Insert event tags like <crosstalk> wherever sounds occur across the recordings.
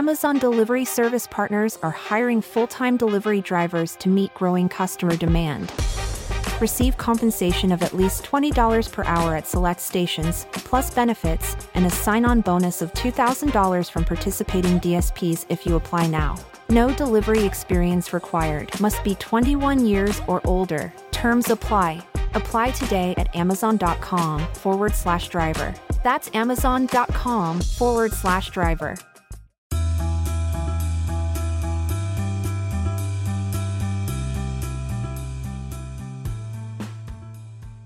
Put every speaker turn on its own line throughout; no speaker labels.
Amazon Delivery Service partners are hiring full time delivery drivers to meet growing customer demand. Receive compensation of at least $20 per hour at select stations, plus benefits, and a sign on bonus of $2,000 from participating DSPs if you apply now. No delivery experience required. Must be 21 years or older. Terms apply. Apply today at amazon.com forward slash driver. That's amazon.com forward slash driver.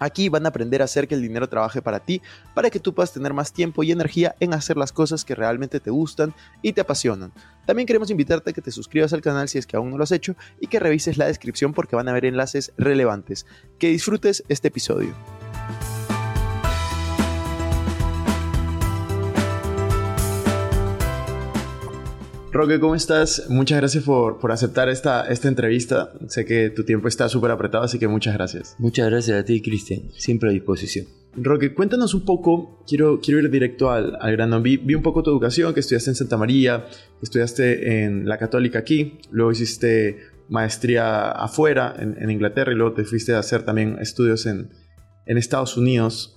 Aquí van a aprender a hacer que el dinero trabaje para ti, para que tú puedas tener más tiempo y energía en hacer las cosas que realmente te gustan y te apasionan. También queremos invitarte a que te suscribas al canal si es que aún no lo has hecho y que revises la descripción porque van a haber enlaces relevantes. Que disfrutes este episodio. Roque, ¿cómo estás? Muchas gracias por, por aceptar esta, esta entrevista. Sé que tu tiempo está súper apretado, así que muchas gracias.
Muchas gracias a ti, Cristian. Siempre a disposición.
Roque, cuéntanos un poco, quiero, quiero ir directo al, al grano. Vi, vi, un poco tu educación, que estudiaste en Santa María, estudiaste en la Católica aquí, luego hiciste maestría afuera, en, en Inglaterra, y luego te fuiste a hacer también estudios en, en Estados Unidos.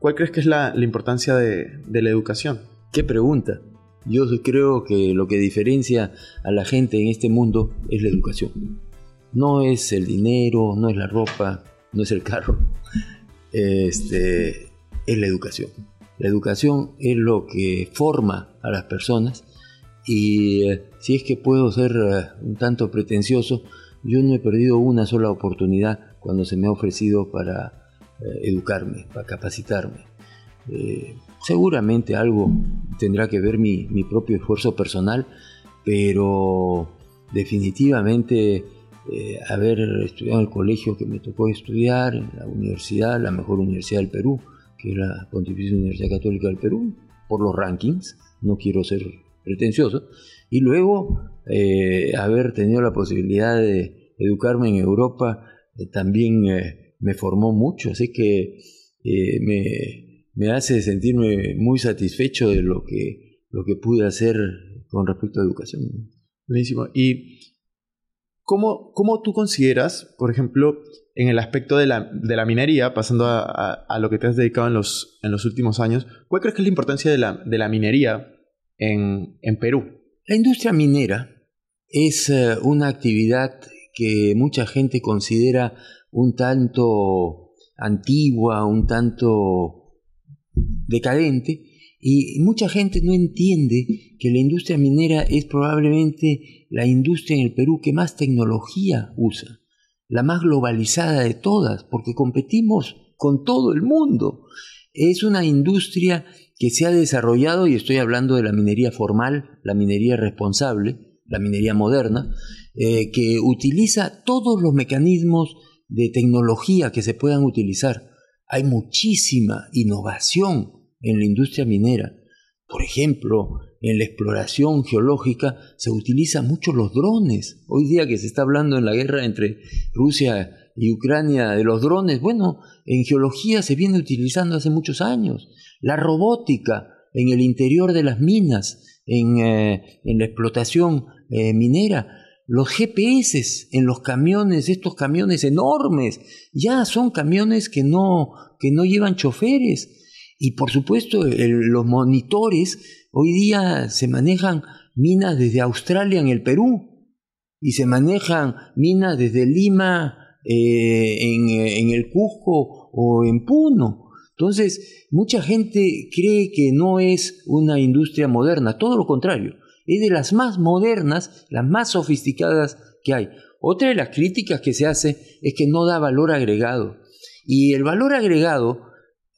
¿Cuál crees que es la, la importancia de, de la educación?
¿Qué pregunta? Yo creo que lo que diferencia a la gente en este mundo es la educación. No es el dinero, no es la ropa, no es el carro. <laughs> Este, es la educación. La educación es lo que forma a las personas y eh, si es que puedo ser eh, un tanto pretencioso, yo no he perdido una sola oportunidad cuando se me ha ofrecido para eh, educarme, para capacitarme. Seguramente algo tendrá que ver mi, propio esfuerzo personal, pero definitivamente eh, haber estudiado en el colegio que me tocó estudiar, en la universidad, la mejor universidad del Perú, que es la Pontificia Universidad Católica del Perú, por los rankings, no quiero ser pretencioso, y luego eh, haber tenido la posibilidad de educarme en Europa eh, también me formó mucho, así que me, me hace sentirme muy satisfecho de lo que, lo que pude hacer con respecto a educación.
Buenísimo. ¿Y cómo, cómo tú consideras, por ejemplo, en el aspecto de la, de la minería, pasando a, a, lo que te has dedicado en los, en los últimos años, cuál crees que es la importancia de la, de la minería en, en Perú?
La industria minera es uh, una actividad que mucha gente considera un tanto antigua, un tanto decadente y mucha gente no entiende que la industria minera es probablemente la industria en el Perú que más tecnología usa, la más globalizada de todas, porque competimos con todo el mundo. Es una industria que se ha desarrollado, y estoy hablando de la minería formal, la minería responsable, la minería moderna, eh, que utiliza todos los mecanismos de tecnología que se puedan utilizar hay muchísima innovación en la industria minera. Por ejemplo, en la exploración geológica se utilizan mucho los drones. Hoy día que se está hablando en la guerra entre Rusia y Ucrania de los drones, bueno, en geología se viene utilizando hace muchos años. La robótica en el interior de las minas, en, eh, la explotación eh, minera, los GPS en los camiones, estos camiones enormes, ya son camiones que no, que no llevan choferes. Y por supuesto, los monitores, hoy día se manejan minas desde Australia en el Perú y se manejan minas desde Lima eh, en, en el Cusco o en Puno. Entonces, mucha gente cree que no es una industria moderna, todo lo contrario es de las más modernas, las más sofisticadas que hay. Otra de las críticas que se hace es que no da valor agregado. Y el valor agregado,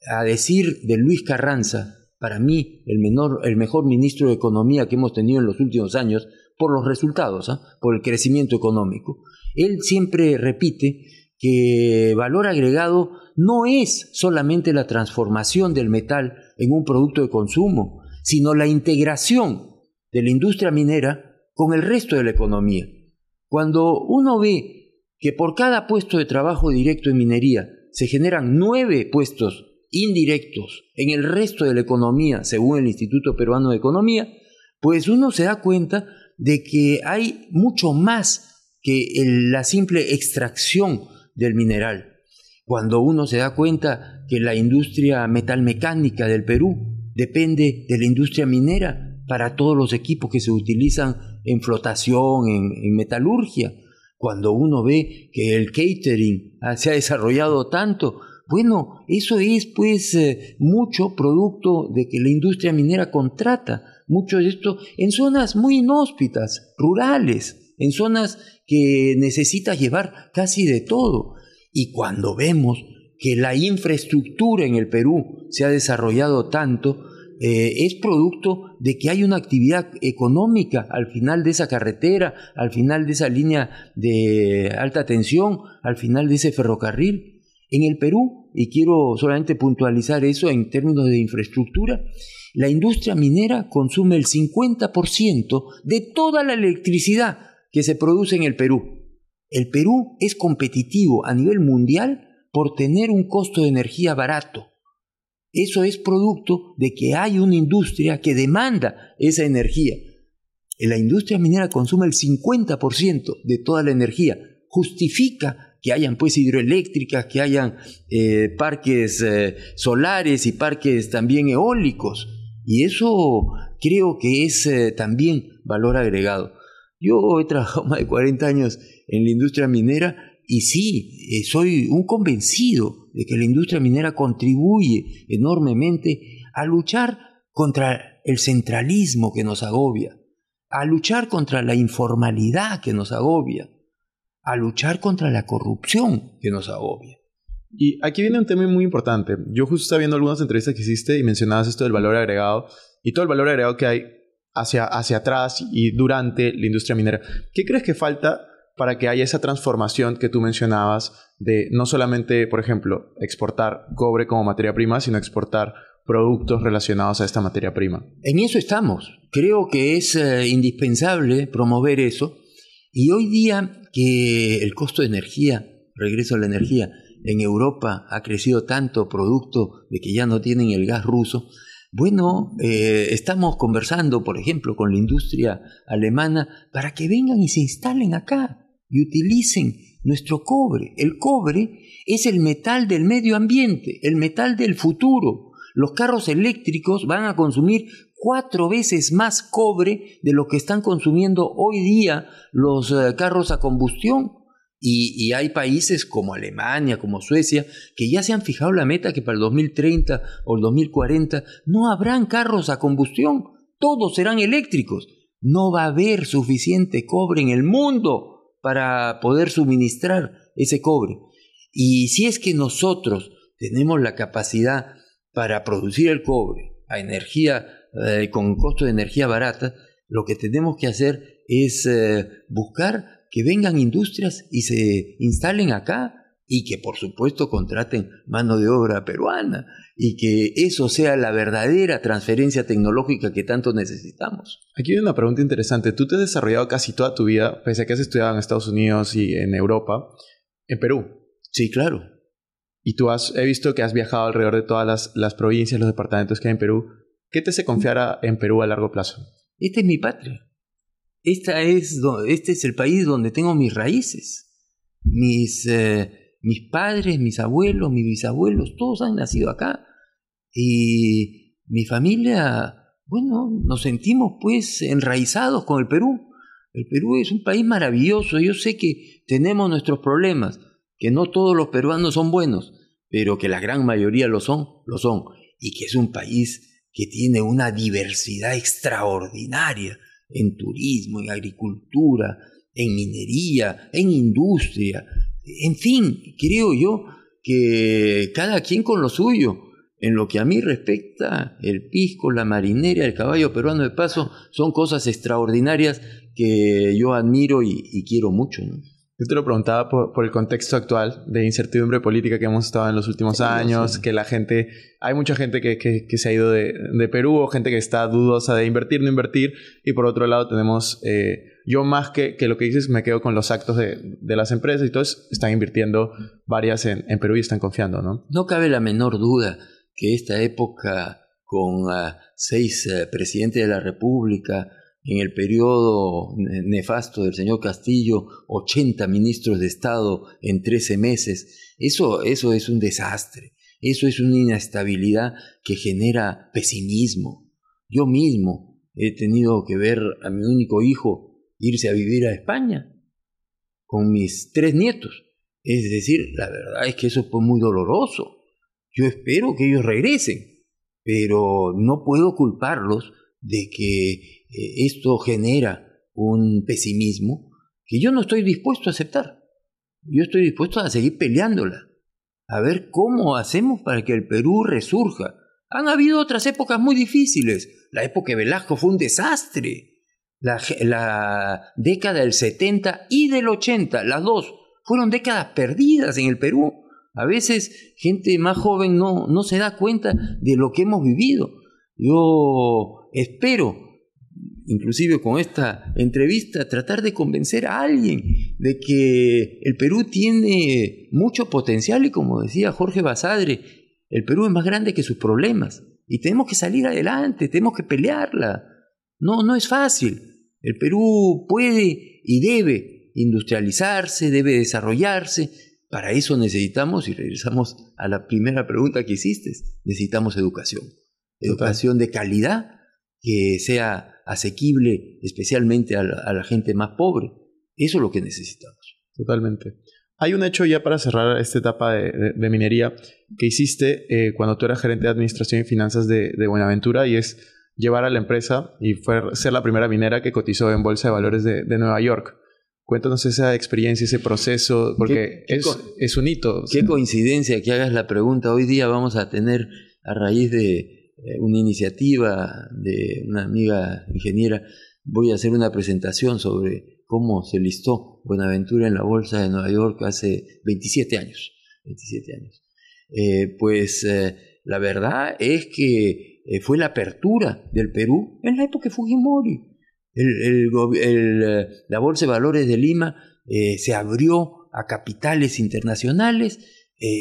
a decir de Luis Carranza, para mí, el, menor, el mejor ministro de Economía que hemos tenido en los últimos años, por los resultados, ¿ah? por el crecimiento económico. Él siempre repite que valor agregado no es solamente la transformación del metal en un producto de consumo, sino la integración de la industria minera con el resto de la economía. Cuando uno ve que por cada puesto de trabajo directo en minería se generan nueve puestos indirectos en el resto de la economía, según el Instituto Peruano de Economía, pues uno se da cuenta de que hay mucho más que la simple extracción del mineral. Cuando uno se da cuenta que la industria metalmecánica del Perú depende de la industria minera para todos los equipos que se utilizan en flotación, en, metalurgia. Cuando uno ve que el catering se ha desarrollado tanto, bueno, eso es pues eh, mucho producto de que la industria minera contrata mucho de esto en zonas muy inhóspitas, rurales, en zonas que necesitas llevar casi de todo. Y cuando vemos que la infraestructura en el Perú se ha desarrollado tanto, eh, es producto de que hay una actividad económica al final de esa carretera, al final de esa línea de alta tensión, al final de ese ferrocarril. En el Perú, y quiero solamente puntualizar eso en términos de infraestructura, la industria minera consume el 50% de toda la electricidad que se produce en el Perú. El Perú es competitivo a nivel mundial por tener un costo de energía barato. Eso es producto de que hay una industria que demanda esa energía. La industria minera consume el 50% de toda la energía. Justifica que hayan pues hidroeléctricas, que hayan eh, parques eh, solares y parques también eólicos. Y eso creo que es eh, también valor agregado. Yo he trabajado más de 40 años en la industria minera y sí, soy un convencido de que la industria minera contribuye enormemente a luchar contra el centralismo que nos agobia, a luchar contra la informalidad que nos agobia, a luchar contra la corrupción que nos agobia.
Y aquí viene un tema muy importante. Yo justo estaba viendo algunas entrevistas que hiciste y mencionabas esto del valor agregado y todo el valor agregado que hay hacia, hacia atrás y durante la industria minera. ¿Qué crees que falta para que haya esa transformación que tú mencionabas de no solamente, por ejemplo, exportar cobre como materia prima, sino exportar productos relacionados a esta materia prima.
En eso estamos. Creo que es eh, indispensable promover eso. Y hoy día que el costo de energía, regreso a la energía, en Europa ha crecido tanto producto de que ya no tienen el gas ruso, bueno, eh, estamos conversando, por ejemplo, con la industria alemana para que vengan y se instalen acá y utilicen nuestro cobre. El cobre es el metal del medio ambiente, el metal del futuro. Los carros eléctricos van a consumir cuatro veces más cobre de lo que están consumiendo hoy día los eh, carros a combustión. Y, y, hay países como Alemania, como Suecia, que ya se han fijado la meta que para el 2030 o el 2040 no habrán carros a combustión, todos serán eléctricos. No va a haber suficiente cobre en el mundo para poder suministrar ese cobre. Y si es que nosotros tenemos la capacidad para producir el cobre a energía eh, con costo de energía barata, lo que tenemos que hacer es eh, buscar que vengan industrias y se instalen acá y que por supuesto contraten mano de obra peruana y que eso sea la verdadera transferencia tecnológica que tanto necesitamos.
Aquí hay una pregunta interesante. Tú te has desarrollado casi toda tu vida, pese a que has estudiado en Estados Unidos y en Europa, en Perú.
Sí, claro.
Y tú has, he visto que has viajado alrededor de todas las, las provincias, los departamentos que hay en Perú. ¿Qué te hace confiar en Perú a largo plazo?
Esta es mi patria. Esta es, este es el país donde tengo mis raíces. Mis... Eh, mis padres, mis abuelos, mis bisabuelos, todos han nacido acá. Y mi familia, bueno, nos sentimos pues enraizados con el Perú. El Perú es un país maravilloso. Yo sé que tenemos nuestros problemas, que no todos los peruanos son buenos, pero que la gran mayoría lo son, lo son. Y que es un país que tiene una diversidad extraordinaria en turismo, en agricultura, en minería, en industria, en fin, creo yo que cada quien con lo suyo. En lo que a mí respecta, el pisco, la marinera, el caballo peruano de paso son cosas extraordinarias que yo admiro y, quiero mucho.
Yo te lo preguntaba por, el contexto actual de incertidumbre política que hemos estado en los últimos años, que la gente, hay mucha gente que, que, se ha ido de, de, Perú o gente que está dudosa de invertir, no invertir, y por otro lado tenemos, eh, yo más que, que, lo que dices, me quedo con los actos de, de las empresas y todos están invirtiendo varias en, en, Perú y están confiando, ¿no?
No cabe la menor duda que esta época con uh, seis uh, presidentes de la República, en el periodo nefasto del señor Castillo, 80 ministros de Estado en 13 meses. Eso, eso es un desastre. Eso es una inestabilidad que genera pesimismo. Yo mismo he tenido que ver a mi único hijo irse a vivir a España con mis tres nietos. Es decir, la verdad es que eso fue muy doloroso. Yo espero que ellos regresen, pero no puedo culparlos de que eh, esto genera un pesimismo que yo no estoy dispuesto a aceptar. Yo estoy dispuesto a seguir peleándola, a ver cómo hacemos para que el Perú resurja. Han habido otras épocas muy difíciles. La época de Velasco fue un desastre. La, década del 70 y del 80, las dos, fueron décadas perdidas en el Perú. A veces gente más joven no, no se da cuenta de lo que hemos vivido. Yo espero inclusive con esta entrevista, tratar de convencer a alguien de que el Perú tiene mucho potencial y como decía Jorge Basadre, el Perú es más grande que sus problemas y tenemos que salir adelante, tenemos que pelearla. No, no es fácil. El Perú puede y debe industrializarse, debe desarrollarse. Para eso necesitamos, y regresamos a la primera pregunta que hiciste, necesitamos educación. Educación de calidad que sea asequible especialmente a la, gente más pobre. Eso es lo que necesitamos.
Totalmente. Hay un hecho ya para cerrar esta etapa de, minería que hiciste eh, cuando tú eras gerente de Administración y Finanzas de, Buenaventura y es llevar a la empresa y fue ser la primera minera que cotizó en Bolsa de Valores de, Nueva York. Cuéntanos esa experiencia, ese proceso, porque es, es, un hito.
Qué coincidencia que hagas la pregunta. Hoy día vamos a tener, a raíz de, eh, una iniciativa de una amiga ingeniera, voy a hacer una presentación sobre cómo se listó Buenaventura en la Bolsa de Nueva York hace 27 años. 27 años. Eh, pues eh, la verdad es que fue la apertura del Perú en la época de Fujimori. la Bolsa de Valores de Lima se abrió a capitales internacionales,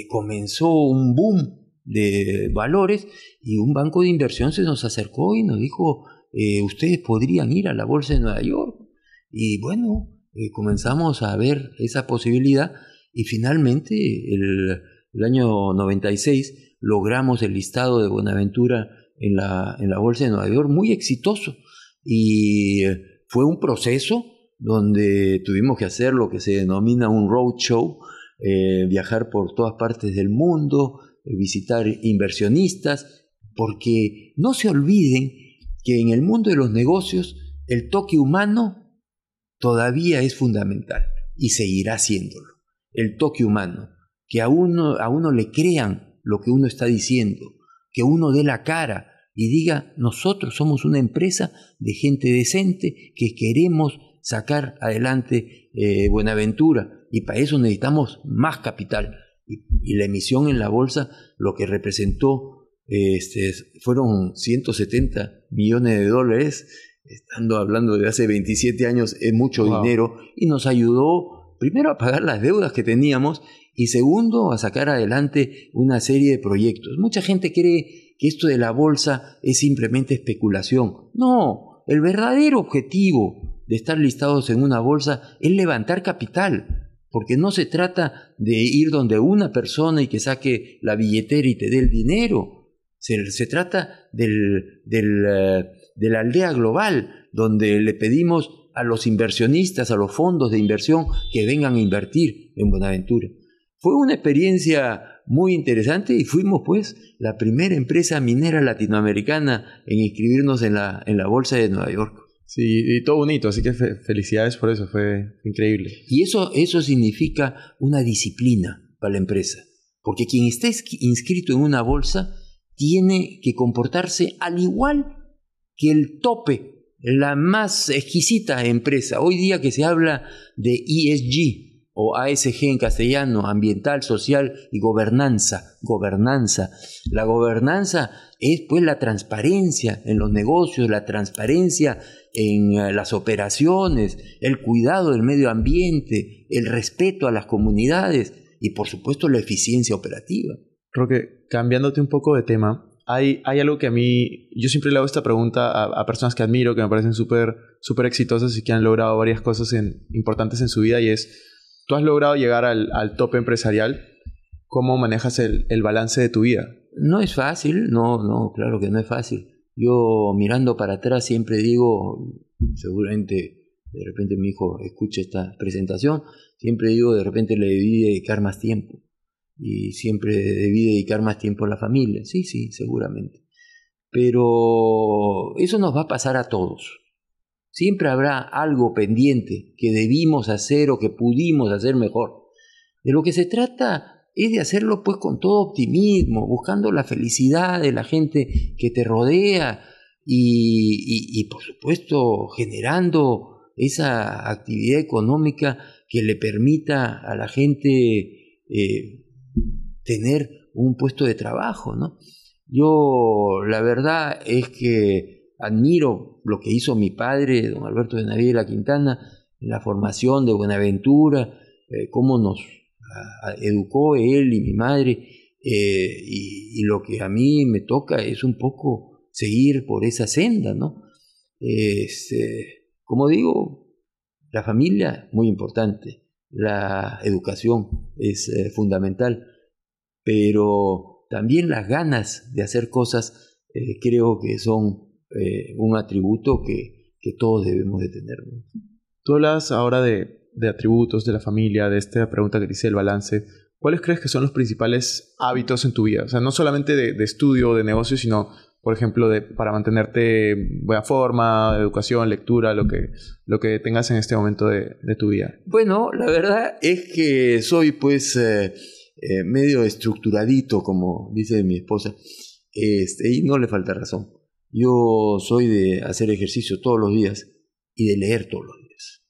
comenzó un boom de valores y un banco de inversión se nos acercó y nos dijo, eh, ustedes podrían ir a la Bolsa de Nueva York. Y bueno, eh, comenzamos a ver esa posibilidad y finalmente el, el, año 96 logramos el listado de Buenaventura en la, en la Bolsa de Nueva York muy exitoso y eh, fue un proceso donde tuvimos que hacer lo que se denomina un roadshow, viajar por todas partes del mundo, visitar inversionistas, porque no se olviden que en el mundo de los negocios el toque humano todavía es fundamental y seguirá siéndolo. El toque humano, que a uno, a uno le crean lo que uno está diciendo, que uno dé la cara y diga, nosotros somos una empresa de gente decente que queremos sacar adelante eh, Buenaventura y para eso necesitamos más capital y, la emisión en la bolsa lo que representó este, fueron 170 millones de dólares, estando hablando de hace 27 años, es mucho dinero, y nos ayudó primero a pagar las deudas que teníamos y segundo a sacar adelante una serie de proyectos. Mucha gente cree que esto de la bolsa es simplemente especulación. No, el verdadero objetivo de estar listados en una bolsa es levantar capital, porque no se trata de ir donde una persona y que saque la billetera y te dé el dinero. Se, trata del, eh, de la aldea global, donde le pedimos a los inversionistas, a los fondos de inversión, que vengan a invertir en Buenaventura. Fue una experiencia muy interesante y fuimos pues la primera empresa minera latinoamericana en inscribirnos en la, en la Bolsa de Nueva York.
Sí, y todo bonito, así que felicidades por eso, fue increíble.
Y eso, eso significa una disciplina para la empresa, porque quien esté inscrito en una bolsa tiene que comportarse al igual que el tope, la más exquisita empresa. Hoy día que se habla de ESG, o ASG en castellano, ambiental, social y gobernanza. Gobernanza. La gobernanza es pues la transparencia en los negocios, la transparencia en eh, las operaciones, el cuidado del medio ambiente, el respeto a las comunidades y por supuesto la eficiencia operativa.
Roque, cambiándote un poco de tema, hay, hay algo que a mí, yo siempre le hago esta pregunta a, personas que admiro, que me parecen súper súper exitosas y que han logrado varias cosas importantes en su vida y es, Tú has logrado llegar al, al tope empresarial. ¿Cómo manejas el, el, balance de tu vida?
No es fácil, no, no, claro que no es fácil. Yo mirando para atrás siempre digo, seguramente de repente mi hijo escuche esta presentación, siempre digo de repente le debí dedicar más tiempo y siempre debí dedicar más tiempo a la familia. Sí, sí, seguramente. Pero eso nos va a pasar a todos. Siempre habrá algo pendiente que debimos hacer o que pudimos hacer mejor. De lo que se trata es de hacerlo pues con todo optimismo, buscando la felicidad de la gente que te rodea y, por supuesto generando esa actividad económica que le permita a la gente eh, tener un puesto de trabajo. ¿no? Yo la verdad es que admiro lo que hizo mi padre, don Alberto de Naviera Quintana, en la formación de Buenaventura, eh, cómo nos educó él y mi madre, eh, y, lo que a mí me toca es un poco seguir por esa senda, ¿no? Este, como digo, la familia, muy importante, la educación es eh, fundamental, pero también las ganas de hacer cosas creo que son eh, un atributo que, que, todos debemos de tener.
Tú hablas ahora de, de, atributos de la familia, de esta pregunta que dice el balance. ¿Cuáles crees que son los principales hábitos en tu vida? O sea, no solamente de, estudio, de negocio, sino, por ejemplo, de, para mantenerte en buena forma, educación, lectura, lo que, lo que tengas en este momento de, de tu vida.
Bueno, la verdad es que soy pues eh, eh, medio estructuradito, como dice mi esposa, este, y no le falta razón. Yo soy de hacer ejercicio todos los días y de leer todos los días.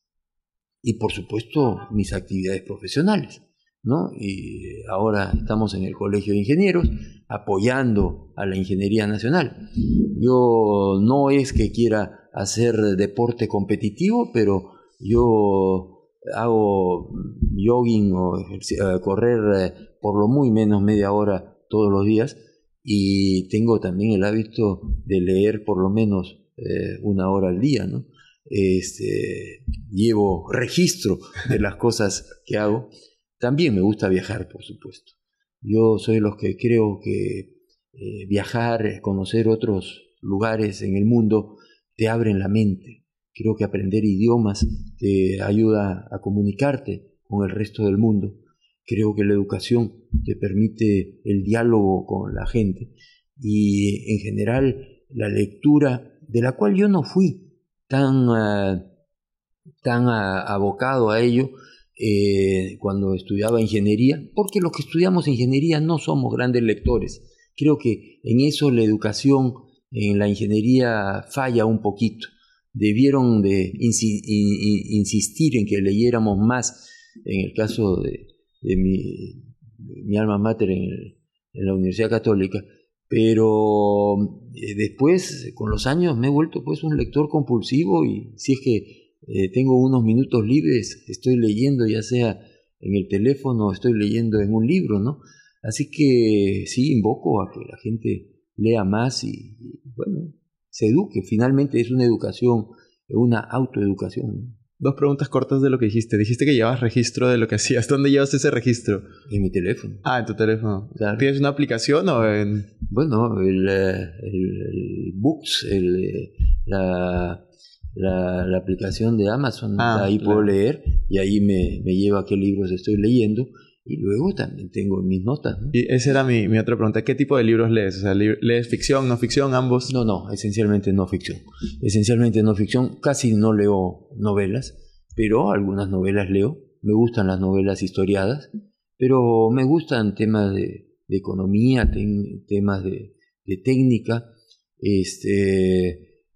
Y por supuesto mis actividades profesionales. ¿no? Y ahora estamos en el Colegio de Ingenieros apoyando a la Ingeniería Nacional. Yo no es que quiera hacer deporte competitivo, pero yo hago jogging o eh, correr eh, por lo muy menos media hora todos los días y tengo también el hábito de leer por lo menos eh, una hora al día, ¿no? Este, llevo registro de las cosas que hago. También me gusta viajar, por supuesto. Yo soy de los que creo que eh, viajar, conocer otros lugares en el mundo, te abren la mente. Creo que aprender idiomas te ayuda a comunicarte con el resto del mundo. Creo que la educación te permite el diálogo con la gente y en general la lectura, de la cual yo no fui tan, ah, tan ah, abocado a ello eh, cuando estudiaba ingeniería, porque los que estudiamos ingeniería no somos grandes lectores. Creo que en eso la educación en la ingeniería falla un poquito. Debieron de insistir en que leyéramos más en el caso de, de mi, alma mater en, la Universidad Católica, pero eh, después, con los años, me he vuelto pues un lector compulsivo y si es que eh, tengo unos minutos libres, estoy leyendo ya sea en el teléfono, estoy leyendo en un libro, ¿no? Así que sí, invoco a que la gente lea más y, y bueno, se eduque. Finalmente es una educación, una autoeducación.
Dos preguntas cortas de lo que dijiste. Dijiste que llevas registro de lo que hacías. ¿Dónde llevas ese registro?
En mi teléfono.
Ah, en tu teléfono. ¿Tienes una aplicación o en...?
Bueno, el, eh, el, Books, el, eh, la, la, aplicación de Amazon. Ah, ahí puedo leer y ahí me, me lleva qué libros estoy leyendo. Y luego también tengo mis notas.
Y esa era mi, mi, otra pregunta. ¿Qué tipo de libros lees? O sea, ¿lees ficción, no ficción, ambos?
No, no, esencialmente no ficción. Esencialmente no ficción. Casi no leo novelas, pero algunas novelas leo. Me gustan las novelas historiadas, pero me gustan temas de, de economía, temas de, de técnica. Este,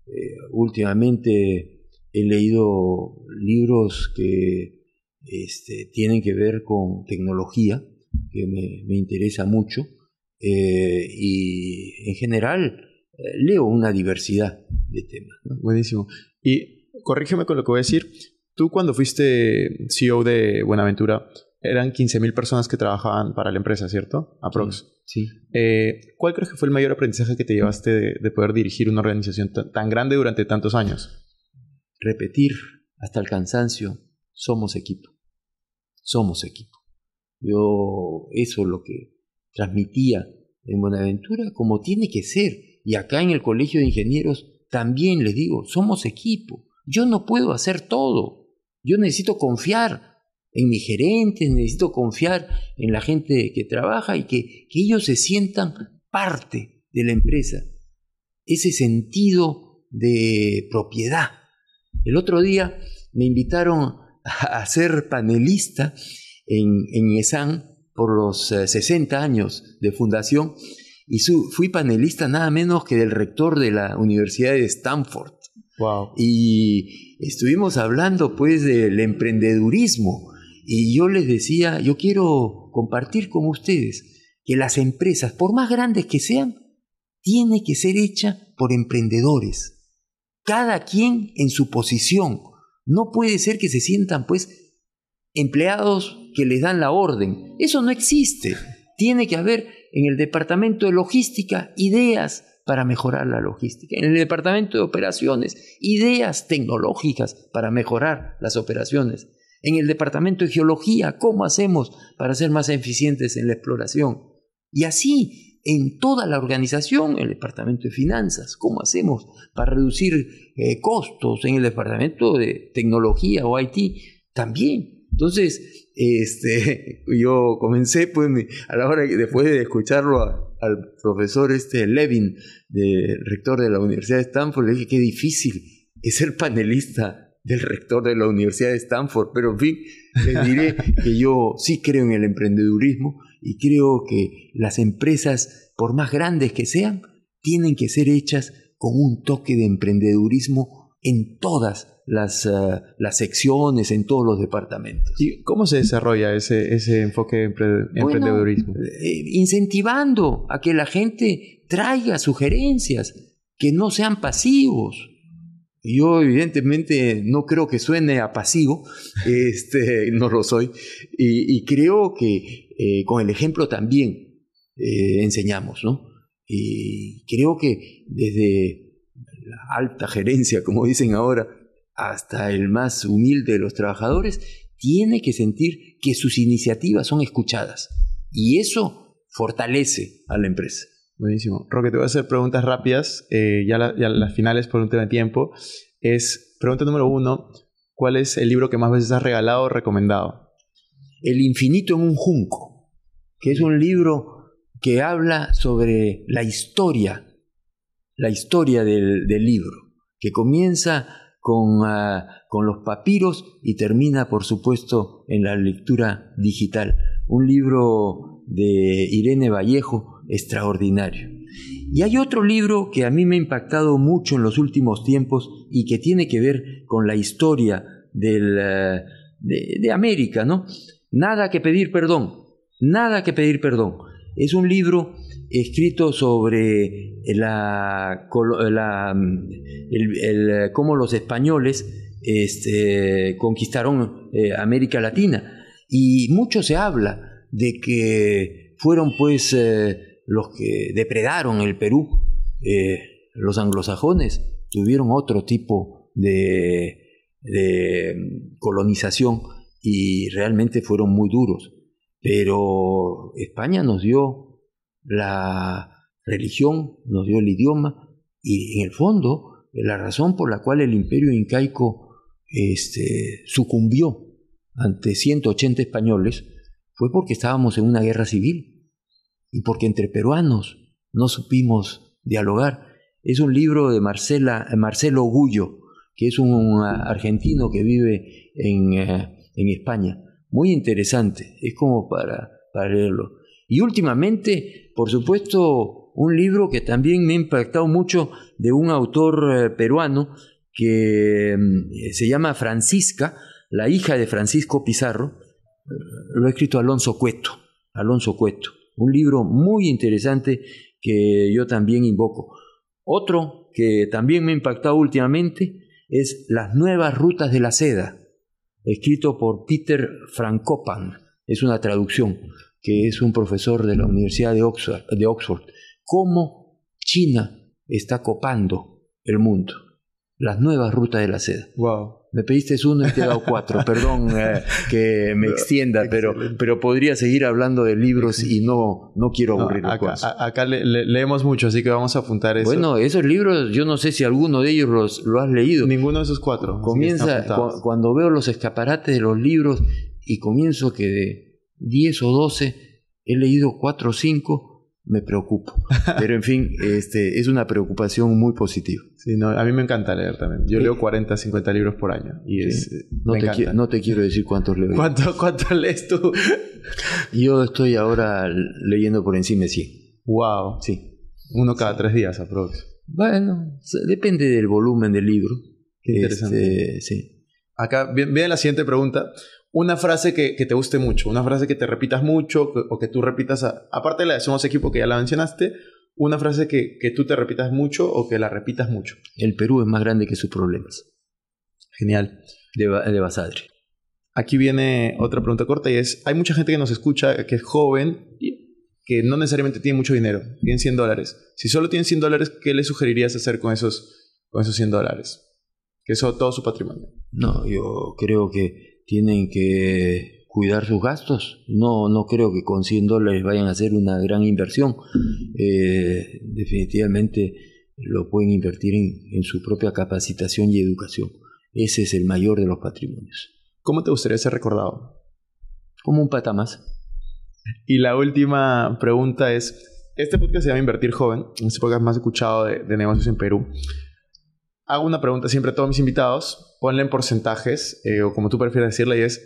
eh, últimamente he leído libros que este, tienen que ver con tecnología, que me, interesa mucho, eh, y en general eh, leo una diversidad de temas.
Buenísimo. Y corrígeme con lo que voy a decir. Tú cuando fuiste CEO de Buenaventura, eran 15.000 personas que trabajaban para la empresa, ¿cierto? Aprox.
Sí.
Eh, ¿Cuál crees que fue el mayor aprendizaje que te llevaste de, poder dirigir una organización tan, grande durante tantos años?
Repetir hasta el cansancio, somos equipo. Somos equipo. Yo eso es lo que transmitía en Buenaventura como tiene que ser. Y acá en el Colegio de Ingenieros también les digo, somos equipo. Yo no puedo hacer todo. Yo necesito confiar en mis gerentes, necesito confiar en la gente que trabaja y que, ellos se sientan parte de la empresa. Ese sentido de propiedad. El otro día me invitaron a ser panelista en, en ESAN por los 60 eh, años de fundación y fui panelista nada menos que del rector de la Universidad de Stanford.
Wow.
Y estuvimos hablando pues del emprendedurismo y yo les decía, yo quiero compartir con ustedes que las empresas, por más grandes que sean, tiene que ser hecha por emprendedores. Cada quien en su posición. No puede ser que se sientan pues empleados que les dan la orden. Eso no existe. Tiene que haber en el departamento de logística ideas para mejorar la logística. En el departamento de operaciones, ideas tecnológicas para mejorar las operaciones en el departamento de geología, cómo hacemos para ser más eficientes en la exploración. Y así, en toda la organización, en el departamento de finanzas, cómo hacemos para reducir eh, costos, en el departamento de tecnología o IT, también. Entonces, este, <laughs> yo comencé, pues, a la hora, después de escucharlo al profesor este Levin, de, rector de la Universidad de Stanford, le dije, qué difícil es ser panelista del rector de la Universidad de Stanford, pero en fin, les diré que yo sí creo en el emprendedurismo y creo que las empresas, por más grandes que sean, tienen que ser hechas con un toque de emprendedurismo en todas las, eh, las secciones, en todos los departamentos.
¿Y cómo se desarrolla ese, ese enfoque de emprendedurismo?
Eh, incentivando a que la gente traiga sugerencias, que no sean pasivos, yo evidentemente no creo que suene a pasivo, <laughs> este, no lo soy, y, creo que eh, con el ejemplo también eh, enseñamos, ¿no? Y creo que desde la alta gerencia, <laughs> como dicen ahora, hasta el más humilde de los trabajadores, tiene que sentir que sus iniciativas son escuchadas. Y eso fortalece a la empresa.
Buenísimo. Roque, te voy a hacer preguntas rápidas, eh, ya, las finales por un tema de tiempo. Es, pregunta número uno, ¿cuál es el libro que más veces has regalado o recomendado?
El infinito en un junco, que es un libro que habla sobre la historia, la historia del, libro, que comienza con, ah, con los papiros y termina, por supuesto, en la lectura digital. Un libro de Irene Vallejo, extraordinario. Y hay otro libro que a mí me ha impactado mucho en los últimos tiempos y que tiene que ver con la historia del, eh, de, América, ¿no? Nada que pedir perdón, nada que pedir perdón. Es un libro escrito sobre la, el, cómo los españoles este, conquistaron eh, América Latina. Y mucho se habla de que fueron pues eh, los que depredaron el Perú, eh, los anglosajones, tuvieron otro tipo de, colonización y realmente fueron muy duros. Pero España nos dio la religión, nos dio el idioma y en el fondo la razón por la cual el imperio incaico este, sucumbió ante 180 españoles fue porque estábamos en una guerra civil y porque entre peruanos no supimos dialogar. Es un libro de Marcela, Marcelo Gullo, que es un argentino que vive en, eh, en España. Muy interesante, es como para, para leerlo. Y últimamente, por supuesto, un libro que también me ha impactado mucho de un autor eh, peruano que mm, se llama Francisca, la hija de Francisco Pizarro, lo ha escrito Alonso Cueto, Alonso Cueto, un libro muy interesante que yo también invoco. Otro que también me ha impactado últimamente es Las nuevas rutas de la seda, escrito por Peter Frankopan. Es una traducción, que es un profesor de la Universidad de Oxford. De Oxford. Cómo China está copando el mundo. Las nuevas rutas de la seda.
Wow.
Me pediste uno y te he dado cuatro. <laughs> Perdón eh, que me extienda, pero, pero podría seguir hablando de libros y no, no quiero aburrir
acá, acá leemos mucho, así que vamos a apuntar eso.
Bueno, esos libros, yo no sé si alguno de ellos los, lo has leído.
Ninguno de esos cuatro.
Comienza, cuando veo los escaparates de los libros y comienzo que de 10 o 12 he leído cuatro o cinco me preocupo. <laughs> Pero en fin, este, es una preocupación muy positiva.
Sí, no, a mí me encanta leer también. Yo leo 40, 50 libros por año. Y es,
no, te no, te quiero decir cuántos leo.
¿Cuánto, ¿Cuánto lees tú?
Yo estoy ahora leyendo por encima de 100.
Wow. Sí. Uno cada tres días, aprox.
Bueno, depende del volumen del libro.
Qué interesante.
Este, sí.
Acá viene la siguiente pregunta una frase que, te guste mucho, una frase que te repitas mucho o que tú repitas, aparte de la de Somos Equipo que ya la mencionaste, una frase que, tú te repitas mucho o que la repitas mucho.
El Perú es más grande que sus problemas.
Genial.
De, de Basadre.
Aquí viene otra pregunta corta y es, hay mucha gente que nos escucha que es joven que no necesariamente tiene mucho dinero, tienen 100 dólares. Si solo tienen 100 dólares, ¿qué le sugerirías hacer con esos, con esos 100 dólares? Que es todo su patrimonio.
No, yo creo que tienen que cuidar sus gastos. No, no creo que con 100 dólares vayan a hacer una gran inversión. Eh, definitivamente lo pueden invertir en, su propia capacitación y educación. Ese es el mayor de los patrimonios.
¿Cómo te gustaría ser recordado?
Como un pata más.
Y la última pregunta es, este podcast se llama Invertir Joven, este podcast más escuchado de, de negocios en Perú hago una pregunta siempre a todos mis invitados, ponle en porcentajes, eh, o como tú prefieras decirle, y es,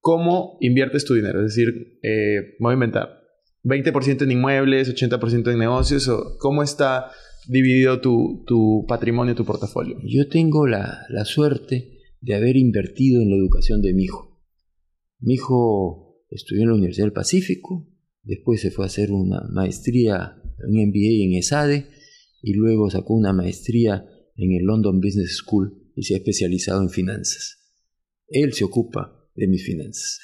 ¿cómo inviertes tu dinero? Es decir, eh, voy a inventar, 20% en inmuebles, 80% en negocios, o ¿cómo está dividido tu, tu patrimonio, tu portafolio?
Yo tengo la, la suerte de haber invertido en la educación de mi hijo. Mi hijo estudió en la Universidad del Pacífico, después se fue a hacer una maestría, un MBA en ESADE, y luego sacó una maestría en el London Business School y se ha especializado en finanzas. Él se ocupa de mis finanzas.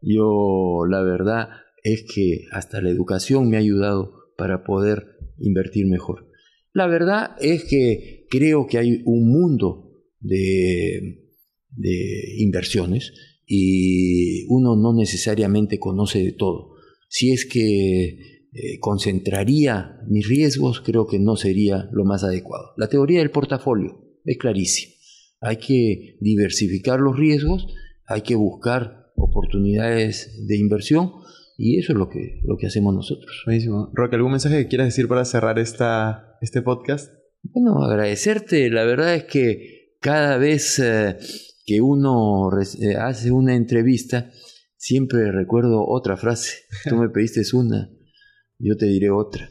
Yo la verdad es que hasta la educación me ha ayudado para poder invertir mejor. La verdad es que creo que hay un mundo de, de inversiones y uno no necesariamente conoce de todo. Si es que eh, concentraría mis riesgos, creo que no sería lo más adecuado. La teoría del portafolio es clarísima. Hay que diversificar los riesgos, hay que buscar oportunidades de inversión y eso es lo que, lo que hacemos nosotros.
Buenísimo. Roque, ¿algún mensaje que quieras decir para cerrar esta, este podcast?
Bueno, agradecerte. La verdad es que cada vez eh, que uno eh, hace una entrevista, siempre recuerdo otra frase. <laughs> Tú me pediste una yo te diré otra.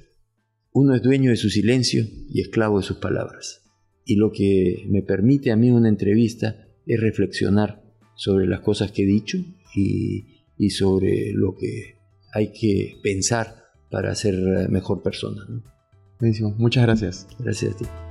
Uno es dueño de su silencio y esclavo de sus palabras. Y lo que me permite a mí una entrevista es reflexionar sobre las cosas que he dicho y, sobre lo que hay que pensar para ser mejor persona.
Buenísimo. Muchas gracias.
Gracias a ti.